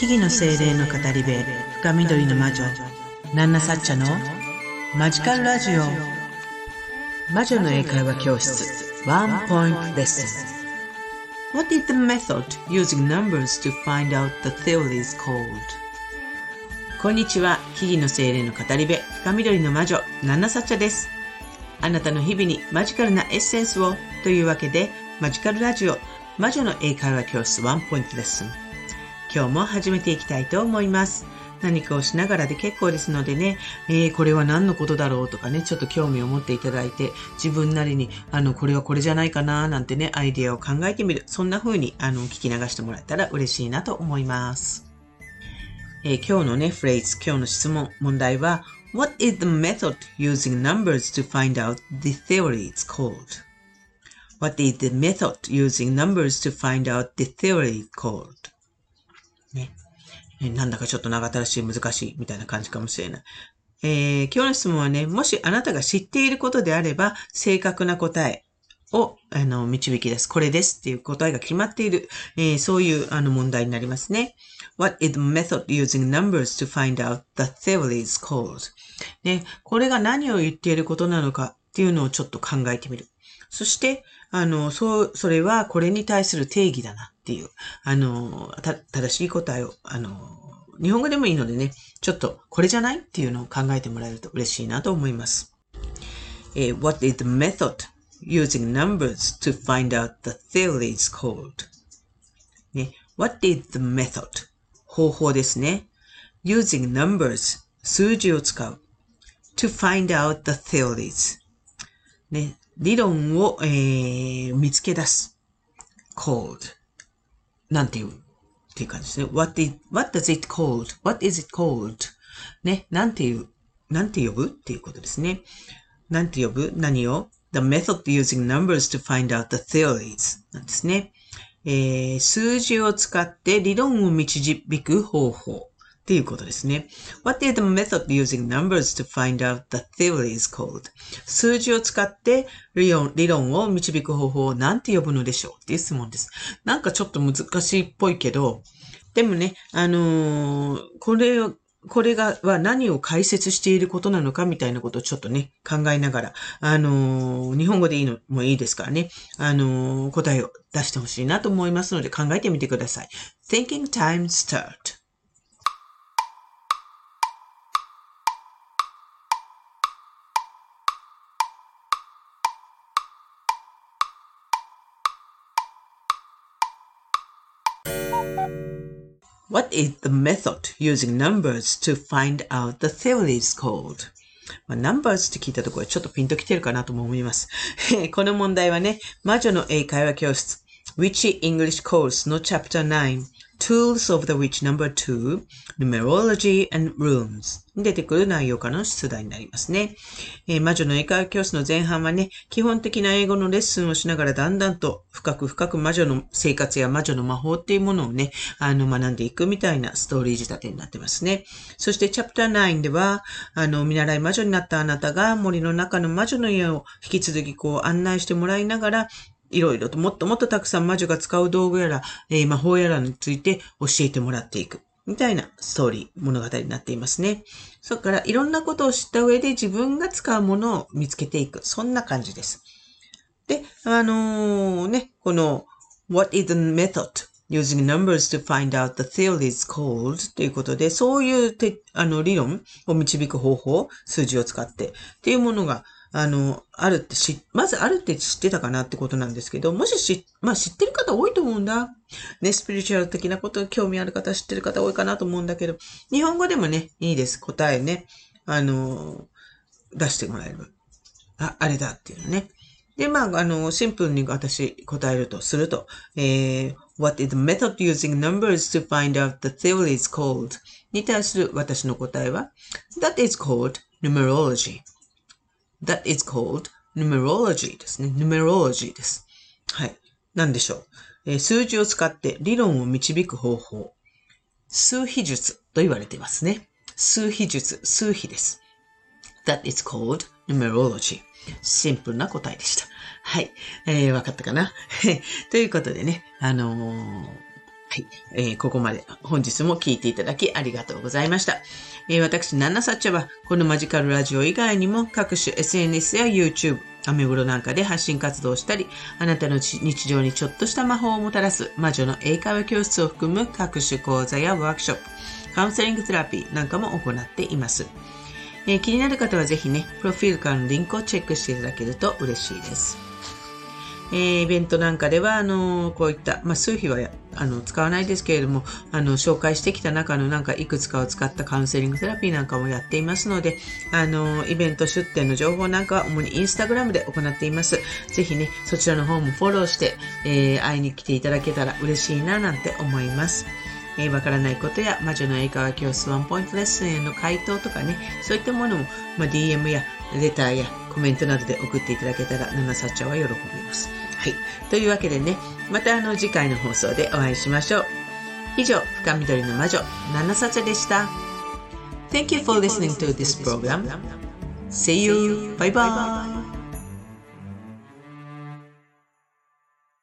木々の精霊の語り部深緑の魔女ナンナサッチャのマジカルラジオ。魔女の英会話教室ワンポイントレッスン。What is the method using numbers to find out the theories called? こんにちは木々の精霊の語り部深緑の魔女ナンナサッチャです。あなたの日々にマジカルなエッセンスをというわけでマジカルラジオ魔女の英会話教室ワンポイントレッスン。今日も始めていきたいと思います。何かをしながらで結構ですのでね、えー、これは何のことだろうとかね、ちょっと興味を持っていただいて、自分なりに、あの、これはこれじゃないかな、なんてね、アイデアを考えてみる。そんな風に、あの、聞き流してもらえたら嬉しいなと思います。えー、今日のね、フレーズ、今日の質問、問題は、What is the method using numbers to find out the theory it's called? What is the method using numbers to find out the theory called? なんだかちょっと長たらしい、難しい、みたいな感じかもしれない。えー、今日の質問はね、もしあなたが知っていることであれば、正確な答えを、あの、導き出す。これですっていう答えが決まっている、えー、そういう、あの、問題になりますね。What is the method using numbers to find out the theory's called? ね、これが何を言っていることなのかっていうのをちょっと考えてみる。そして、あの、そう、それはこれに対する定義だなっていう、あの、た、正しい答えを、あの、日本語でもいいのでね、ちょっとこれじゃないっていうのを考えてもらえると嬉しいなと思います。え What is the method using numbers to find out the theory is called? ね、What is the method? 方法ですね。using numbers 数字を使う。to find out the theories ね、理論を、えー、見つけ出す。called なんていうっていう感じですね。what, is, what does it called?what is it called? ね、なんていう、なんて呼ぶっていうことですね。なんて呼ぶ何を ?the method using numbers to find out the theories なんですね。えー、数字を使って理論を導く方法。っていうことですね。What is the method using numbers to find out the theory is called? 数字を使って理論理論を導く方法を何て呼ぶのでしょうっていう質問です。なんかちょっと難しいっぽいけど、でもね、あのー、これを、これが、は何を解説していることなのかみたいなことをちょっとね、考えながら、あのー、日本語でいいのもいいですからね、あのー、答えを出してほしいなと思いますので考えてみてください。Thinking time start. What is the method using numbers to find out the theories called? まあ、numbers って聞いたところはちょっとピンときてるかなとも思います。この問題はね、魔女の英会話教室 Which English Course の Chapter 9 Tools of the Witch number two, Numerology and Rooms 出てくる内容からの出題になりますね。えー、魔女の英会話教室の前半はね、基本的な英語のレッスンをしながらだんだんと深く深く魔女の生活や魔女の魔法っていうものをね、あの学んでいくみたいなストーリー仕立てになってますね。そしてチャプター9では、あの、見習い魔女になったあなたが森の中の魔女の家を引き続きこう案内してもらいながら、いろいろともっともっとたくさん魔女が使う道具やら、えー、魔法やらについて教えてもらっていく。みたいなストーリー、物語になっていますね。それからいろんなことを知った上で自分が使うものを見つけていく。そんな感じです。で、あのー、ね、この What is the method? Using numbers to find out the theory is called ということで、そういうてあの理論を導く方法、数字を使ってっていうものがあの、あるって知、まずあるって知ってたかなってことなんですけど、もし知、まあ知ってる方多いと思うんだ。ね、スピリチュアル的なこと興味ある方知ってる方多いかなと思うんだけど、日本語でもね、いいです。答えね。あの、出してもらえる。あ、あれだっていうのね。で、まあ、あの、シンプルに私答えるとすると、えー、What is the method using numbers to find out the theory is called? に対する私の答えは、That is called numerology. That is called numerology ですね。numerology です。はい。何でしょう？えー、数字を使って理論を導く方法。数比術と言われていますね。数比術、数比です。That is called numerology. シンプルな答えでした。はい。えー、わかったかな？ということでね、あのー、はい、えー、ここまで本日も聞いていただきありがとうございました。えー、私、ナナサッチャは、このマジカルラジオ以外にも各種 SNS や YouTube、アメブロなんかで発信活動したり、あなたの日常にちょっとした魔法をもたらす魔女の英会話教室を含む各種講座やワークショップ、カウンセリングセラピーなんかも行っています。えー、気になる方はぜひね、プロフィールからのリンクをチェックしていただけると嬉しいです。えー、イベントなんかでは、あの、こういった、まあ、数秘は、あの、使わないですけれども、あの、紹介してきた中のなんかいくつかを使ったカウンセリングセラピーなんかもやっていますので、あの、イベント出展の情報なんかは主にインスタグラムで行っています。ぜひね、そちらの方もフォローして、えー、会いに来ていただけたら嬉しいななんて思います。えー、わからないことや魔女の英会話教室ワンポイントレッスンへの回答とかね、そういったものも、まあ、DM やレターやコメントなどで送っていただけたら、ナナサッチャは喜びます。はい。というわけでね、またあの次回の放送でお会いしましょう。以上、深緑の魔女、ナナサチャでした。Thank you for listening to this program. See you. Bye bye.